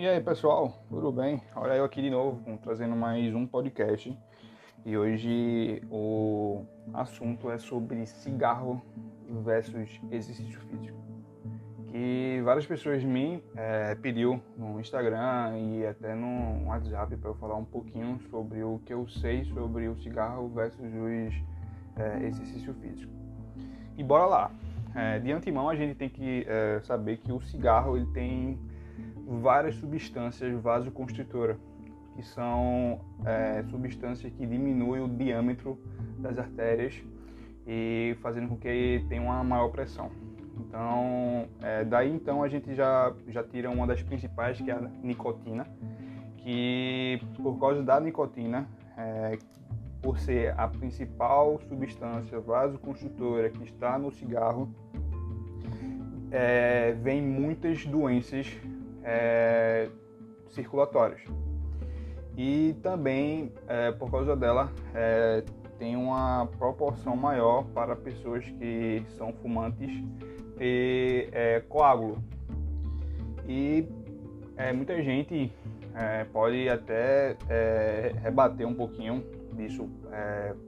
E aí pessoal, tudo bem? Olha eu aqui de novo, trazendo mais um podcast. E hoje o assunto é sobre cigarro versus exercício físico. Que várias pessoas me é, pediu no Instagram e até no WhatsApp para eu falar um pouquinho sobre o que eu sei sobre o cigarro versus os é, exercício físico. E bora lá. É, de antemão a gente tem que é, saber que o cigarro ele tem várias substâncias vasoconstritoras, que são é, substâncias que diminuem o diâmetro das artérias e fazendo com que tenha uma maior pressão. Então, é, daí então a gente já, já tira uma das principais, que é a nicotina, que por causa da nicotina, é, por ser a principal substância vasoconstritora que está no cigarro, é, vem muitas doenças é, circulatórias. E também, é, por causa dela, é, tem uma proporção maior para pessoas que são fumantes ter é, coágulo. E é, muita gente é, pode até rebater um pouquinho disso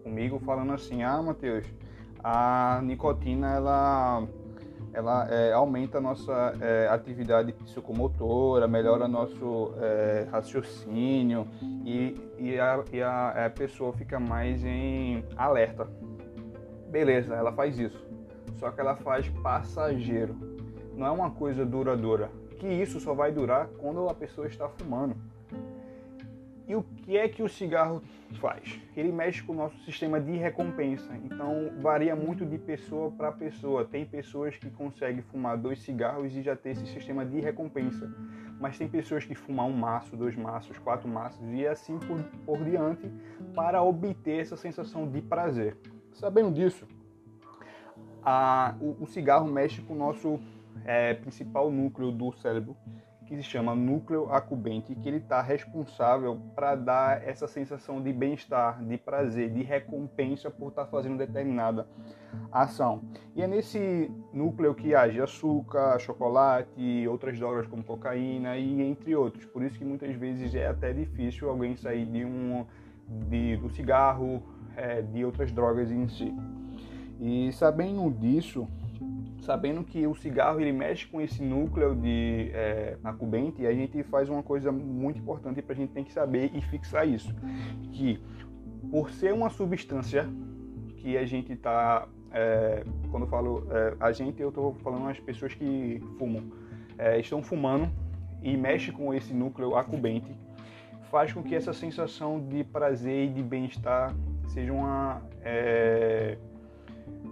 comigo, falando assim: Ah, Matheus, a nicotina ela ela é, aumenta a nossa é, atividade psicomotora, melhora nosso é, raciocínio e, e, a, e a, a, pessoa fica mais em alerta. Beleza, ela faz isso, só que ela faz passageiro, não é uma coisa duradoura. Que isso só vai durar quando a pessoa está fumando. E o que é que o cigarro faz? Ele mexe com o nosso sistema de recompensa. Então varia muito de pessoa para pessoa. Tem pessoas que conseguem fumar dois cigarros e já ter esse sistema de recompensa. Mas tem pessoas que fumam um maço, dois maços, quatro maços e assim por, por diante para obter essa sensação de prazer. Sabendo disso, a, o, o cigarro mexe com o nosso é, principal núcleo do cérebro, que se chama núcleo acubente, que ele está responsável para dar essa sensação de bem-estar, de prazer, de recompensa por estar tá fazendo determinada ação. E é nesse núcleo que age açúcar, chocolate, outras drogas como cocaína e entre outros. Por isso que muitas vezes é até difícil alguém sair de um de, do cigarro, é, de outras drogas em si. E sabendo disso, sabendo que o cigarro ele mexe com esse núcleo de é, acubente, a gente faz uma coisa muito importante para a gente tem que saber e fixar isso, que por ser uma substância que a gente está, é, quando eu falo é, a gente, eu estou falando as pessoas que fumam, é, estão fumando e mexe com esse núcleo acubente, faz com que essa sensação de prazer e de bem-estar sejam é,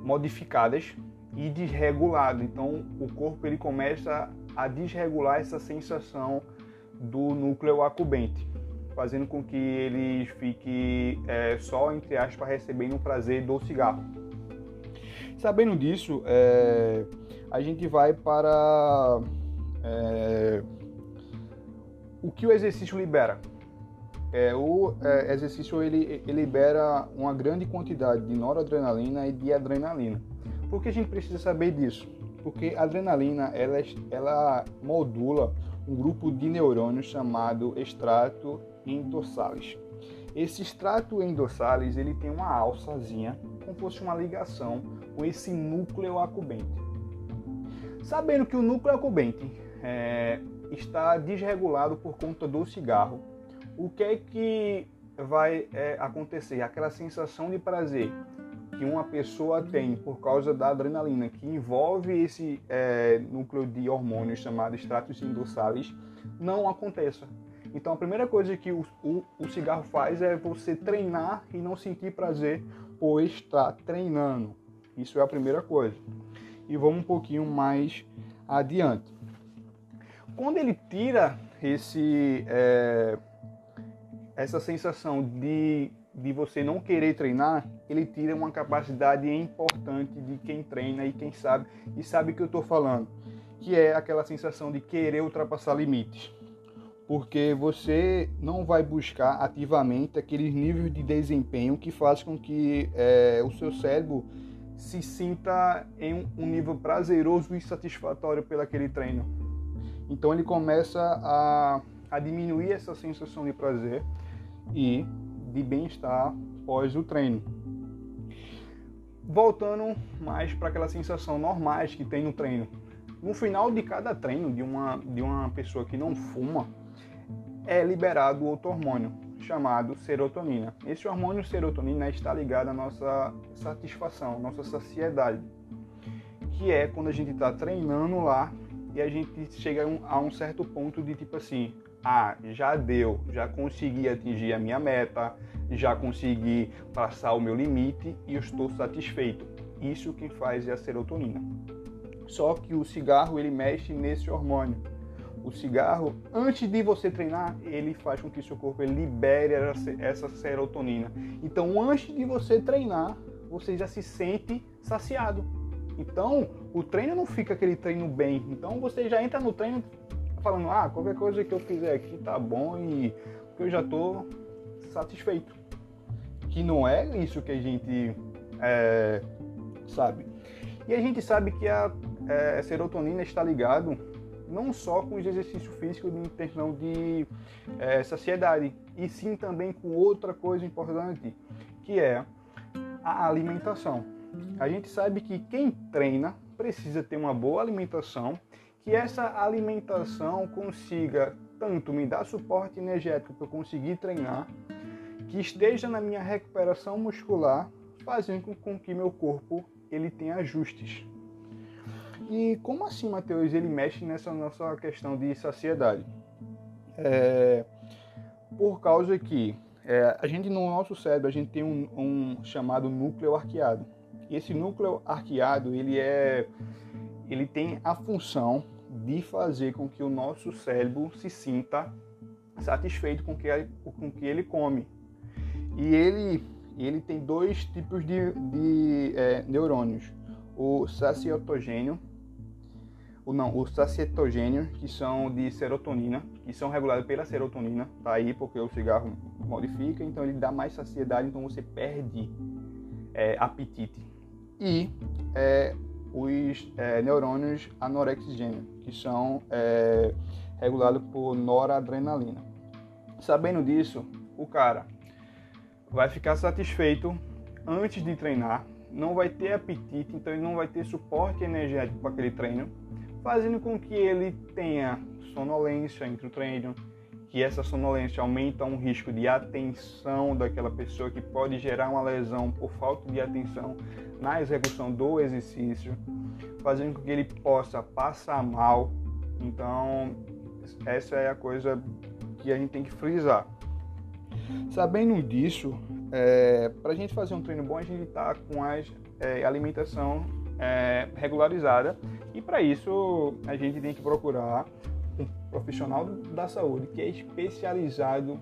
modificadas e desregulado. Então o corpo ele começa a desregular essa sensação do núcleo acubente, fazendo com que ele fique é, só, entre aspas, recebendo o prazer do cigarro. Sabendo disso, é, a gente vai para é, o que o exercício libera. É, o é, exercício ele, ele libera uma grande quantidade de noradrenalina e de adrenalina. Por que a gente precisa saber disso? Porque a adrenalina ela, ela modula um grupo de neurônios chamado extrato endossalis. Esse extrato endossalis ele tem uma alçazinha, como se fosse uma ligação com esse núcleo acubente. Sabendo que o núcleo acubente é, está desregulado por conta do cigarro, o que é que vai é, acontecer? Aquela sensação de prazer que uma pessoa tem por causa da adrenalina, que envolve esse é, núcleo de hormônios chamado estratos endossalis, não aconteça. Então a primeira coisa que o, o, o, cigarro faz é você treinar e não sentir prazer por estar treinando. Isso é a primeira coisa. E vamos um pouquinho mais adiante. Quando ele tira esse, é, essa sensação de de você não querer treinar, ele tira uma capacidade importante de quem treina e quem sabe, e sabe o que eu estou falando, que é aquela sensação de querer ultrapassar limites. Porque você não vai buscar ativamente aqueles níveis de desempenho que faz com que é, o seu cérebro se sinta em um nível prazeroso e satisfatório pelo aquele treino. Então ele começa a a diminuir essa sensação de prazer e de bem-estar pós o treino. Voltando mais para aquela sensação normais que tem no treino. No final de cada treino de uma, de uma pessoa que não fuma, é liberado outro hormônio chamado serotonina. Esse hormônio serotonina está ligado à nossa satisfação, nossa saciedade, que é quando a gente está treinando lá e a gente chega a um certo ponto de tipo assim, ah, já deu, já consegui atingir a minha meta, já consegui passar o meu limite e eu estou satisfeito. Isso quem faz é a serotonina. Só que o cigarro ele mexe nesse hormônio. O cigarro, antes de você treinar, ele faz com que seu corpo libere essa serotonina. Então, antes de você treinar, você já se sente saciado. Então, o treino não fica aquele treino bem. Então, você já entra no treino falando, ah, qualquer coisa que eu fizer aqui tá bom e eu já tô satisfeito. Que não é isso que a gente é, sabe. E a gente sabe que a é, serotonina está ligado não só com os exercícios físicos de questão de é, saciedade, e sim também com outra coisa importante, que é a alimentação. A gente sabe que quem treina precisa ter uma boa alimentação que essa alimentação consiga tanto me dar suporte energético para eu conseguir treinar, que esteja na minha recuperação muscular, fazendo com que meu corpo ele tenha ajustes. E como assim, Matheus, ele mexe nessa nossa questão de saciedade? É, por causa que é, a gente no nosso cérebro a gente tem um, um chamado núcleo arqueado. E esse núcleo arqueado ele é ele tem a função de fazer com que o nosso cérebro se sinta satisfeito com que com que ele come. E ele ele tem dois tipos de, de é, neurônios: o saciotogênio, o não, o sacietogênio, que são de serotonina, que são regulados pela serotonina, tá aí porque o cigarro modifica, então ele dá mais saciedade, então você perde é, apetite. E é, os é, neurônios anorexigênios, que são é, regulados por noradrenalina. Sabendo disso, o cara vai ficar satisfeito antes de treinar, não vai ter apetite, então ele não vai ter suporte energético para aquele treino, fazendo com que ele tenha sonolência entre o treino, que essa sonolência aumenta um risco de atenção daquela pessoa que pode gerar uma lesão por falta de atenção na execução do exercício, fazendo com que ele possa passar mal. Então, essa é a coisa que a gente tem que frisar. Sabendo disso, é, para a gente fazer um treino bom, a gente está com a é, alimentação é, regularizada e para isso a gente tem que procurar profissional da saúde que é especializado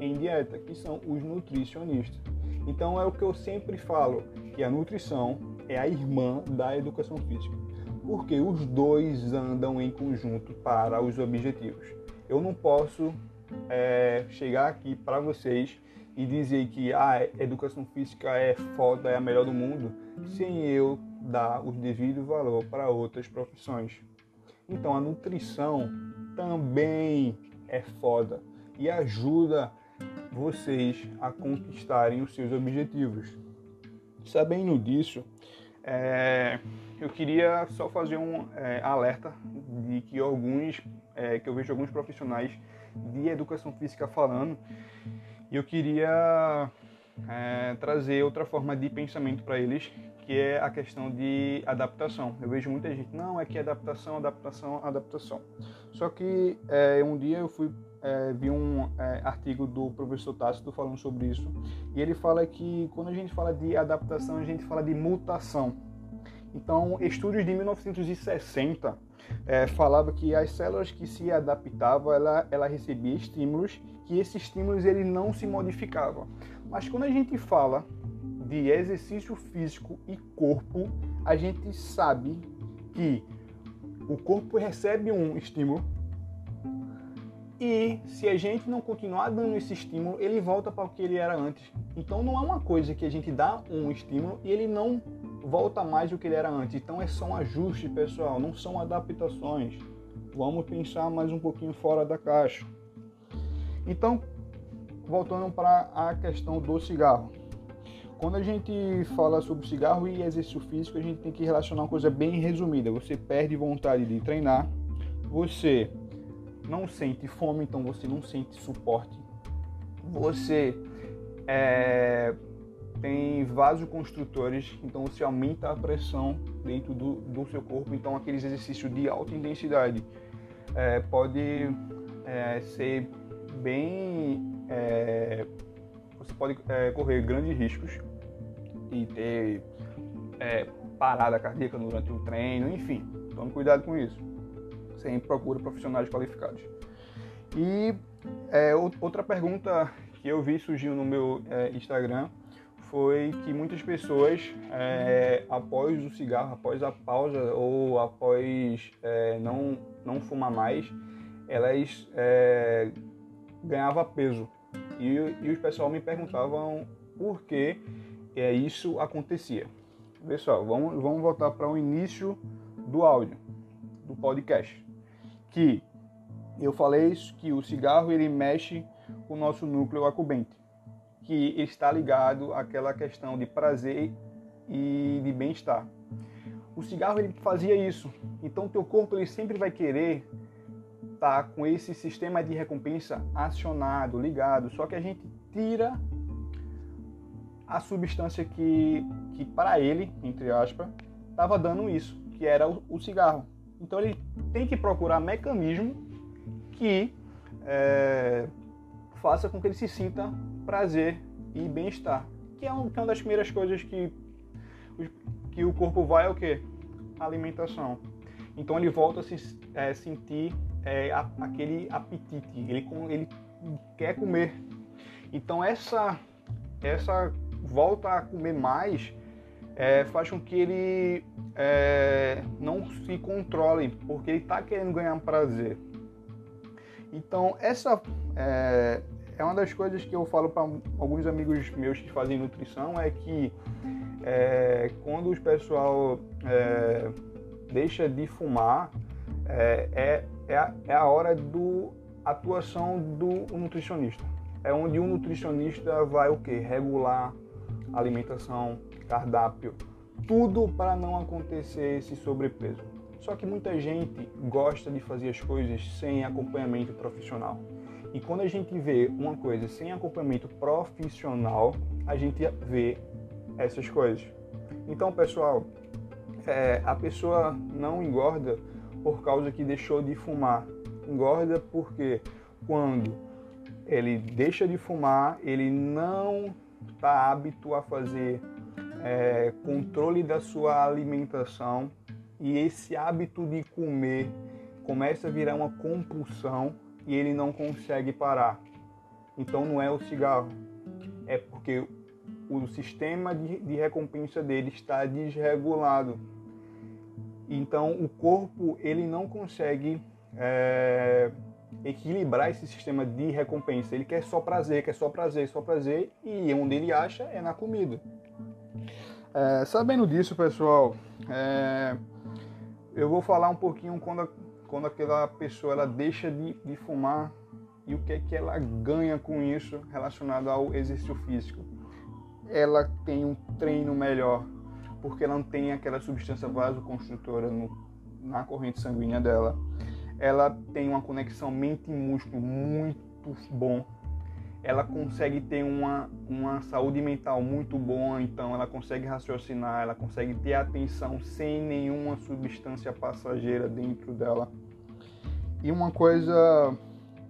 em dieta, que são os nutricionistas. Então é o que eu sempre falo, que a nutrição é a irmã da educação física, porque os dois andam em conjunto para os objetivos. Eu não posso é, chegar aqui para vocês e dizer que a ah, educação física é foda, é a melhor do mundo, sem eu dar o devido valor para outras profissões. Então a nutrição também é foda e ajuda vocês a conquistarem os seus objetivos. Sabendo disso, é, eu queria só fazer um é, alerta de que alguns, é, que eu vejo alguns profissionais de educação física falando, e eu queria é, trazer outra forma de pensamento para eles, que é a questão de adaptação. Eu vejo muita gente, não, é que adaptação, adaptação, adaptação. Só que é, um dia eu fui é, vi um é, artigo do professor Tácito falando sobre isso, e ele fala que quando a gente fala de adaptação, a gente fala de mutação. Então, estudos de 1960 é, falava que as células que se adaptavam, ela, ela recebia estímulos, que esses estímulos ele não se modificavam. Mas quando a gente fala de exercício físico e corpo, a gente sabe que o corpo recebe um estímulo e se a gente não continuar dando esse estímulo, ele volta para o que ele era antes. Então não é uma coisa que a gente dá um estímulo e ele não volta mais do que ele era antes. Então é só um ajuste, pessoal, não são adaptações. Vamos pensar mais um pouquinho fora da caixa. Então, voltando para a questão do cigarro. Quando a gente fala sobre cigarro e exercício físico, a gente tem que relacionar uma coisa bem resumida. Você perde vontade de treinar, você não sente fome, então você não sente suporte. Você é, tem vasoconstrutores, então você aumenta a pressão dentro do, do seu corpo. Então aqueles exercícios de alta intensidade é, pode é, ser bem é, você pode é, correr grandes riscos e ter é, parada cardíaca durante o treino, enfim, tome cuidado com isso. Sempre procura profissionais qualificados. E é, outra pergunta que eu vi surgindo no meu é, Instagram foi que muitas pessoas, é, após o cigarro, após a pausa ou após é, não, não fumar mais, elas é, ganhavam peso. E, e os pessoal me perguntavam por que é, isso acontecia. Pessoal, vamos, vamos voltar para o início do áudio, do podcast. Que eu falei que o cigarro ele mexe com o nosso núcleo acubente, que está ligado àquela questão de prazer e de bem-estar. O cigarro ele fazia isso, então teu corpo ele sempre vai querer tá com esse sistema de recompensa acionado, ligado, só que a gente tira a substância que, que para ele, entre aspas, estava dando isso, que era o, o, cigarro. Então ele tem que procurar mecanismo que é, faça com que ele se sinta prazer e bem-estar, que é, um, que é uma das primeiras coisas que, que o corpo vai é o que? Alimentação. Então ele volta a se é, sentir é, a, aquele apetite, ele, ele quer comer. Então essa essa volta a comer mais, é, faz com que ele é, não se controle, porque ele está querendo ganhar prazer. Então, essa é, é, uma das coisas que eu falo para alguns amigos meus que fazem nutrição, é que é, quando o pessoal é, deixa de fumar, é, é, a, é a hora do atuação do nutricionista. É onde o nutricionista vai o que? Regular alimentação, cardápio, tudo para não acontecer esse sobrepeso. Só que muita gente gosta de fazer as coisas sem acompanhamento profissional. E quando a gente vê uma coisa sem acompanhamento profissional, a gente vê essas coisas. Então, pessoal, é, a pessoa não engorda por causa que deixou de fumar. Engorda porque quando ele deixa de fumar, ele não está hábito a fazer é, controle da sua alimentação e esse hábito de comer começa a virar uma compulsão e ele não consegue parar. Então não é o cigarro, é porque o sistema de, de recompensa dele está desregulado. Então o corpo ele não consegue é, equilibrar esse sistema de recompensa. Ele quer só prazer, quer só prazer, só prazer, e onde ele acha é na comida. É, sabendo disso, pessoal, é, eu vou falar um pouquinho quando, quando aquela pessoa ela deixa de, de fumar e o que é que ela ganha com isso relacionado ao exercício físico. Ela tem um treino melhor, porque ela não tem aquela substância vasoconstrutora no, na corrente sanguínea dela ela tem uma conexão mente-músculo muito bom. Ela consegue ter uma, uma saúde mental muito boa, então ela consegue raciocinar, ela consegue ter atenção sem nenhuma substância passageira dentro dela. E uma coisa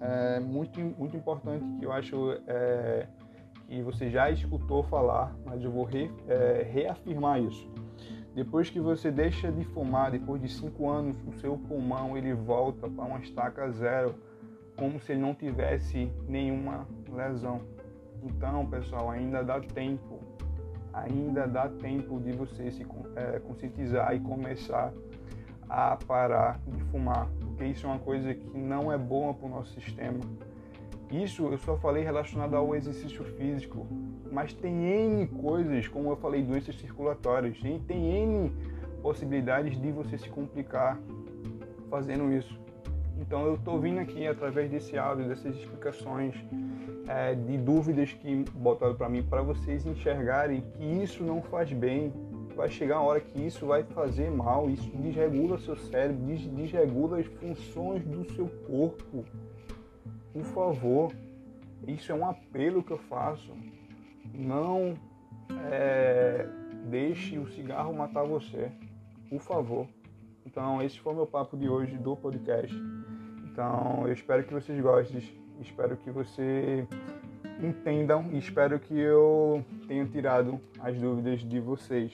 é, muito, muito importante que eu acho é, que você já escutou falar, mas eu vou re, é, reafirmar isso depois que você deixa de fumar, depois de cinco anos, o seu pulmão ele volta para uma estaca zero, como se ele não tivesse nenhuma lesão. Então, pessoal, ainda dá tempo, ainda dá tempo de você se é, conscientizar e começar a parar de fumar, porque isso é uma coisa que não é boa para o nosso sistema isso eu só falei relacionado ao exercício físico, mas tem N coisas, como eu falei, doenças circulatórias, e tem N possibilidades de você se complicar fazendo isso. Então eu estou vindo aqui através desse áudio, dessas explicações, é, de dúvidas que botaram para mim, para vocês enxergarem que isso não faz bem. Vai chegar uma hora que isso vai fazer mal, isso desregula seu cérebro, desregula as funções do seu corpo. Por favor, isso é um apelo que eu faço. Não é, deixe o cigarro matar você, por favor. Então, esse foi meu papo de hoje do podcast. Então, eu espero que vocês gostem, espero que você entendam e espero que eu tenha tirado as dúvidas de vocês.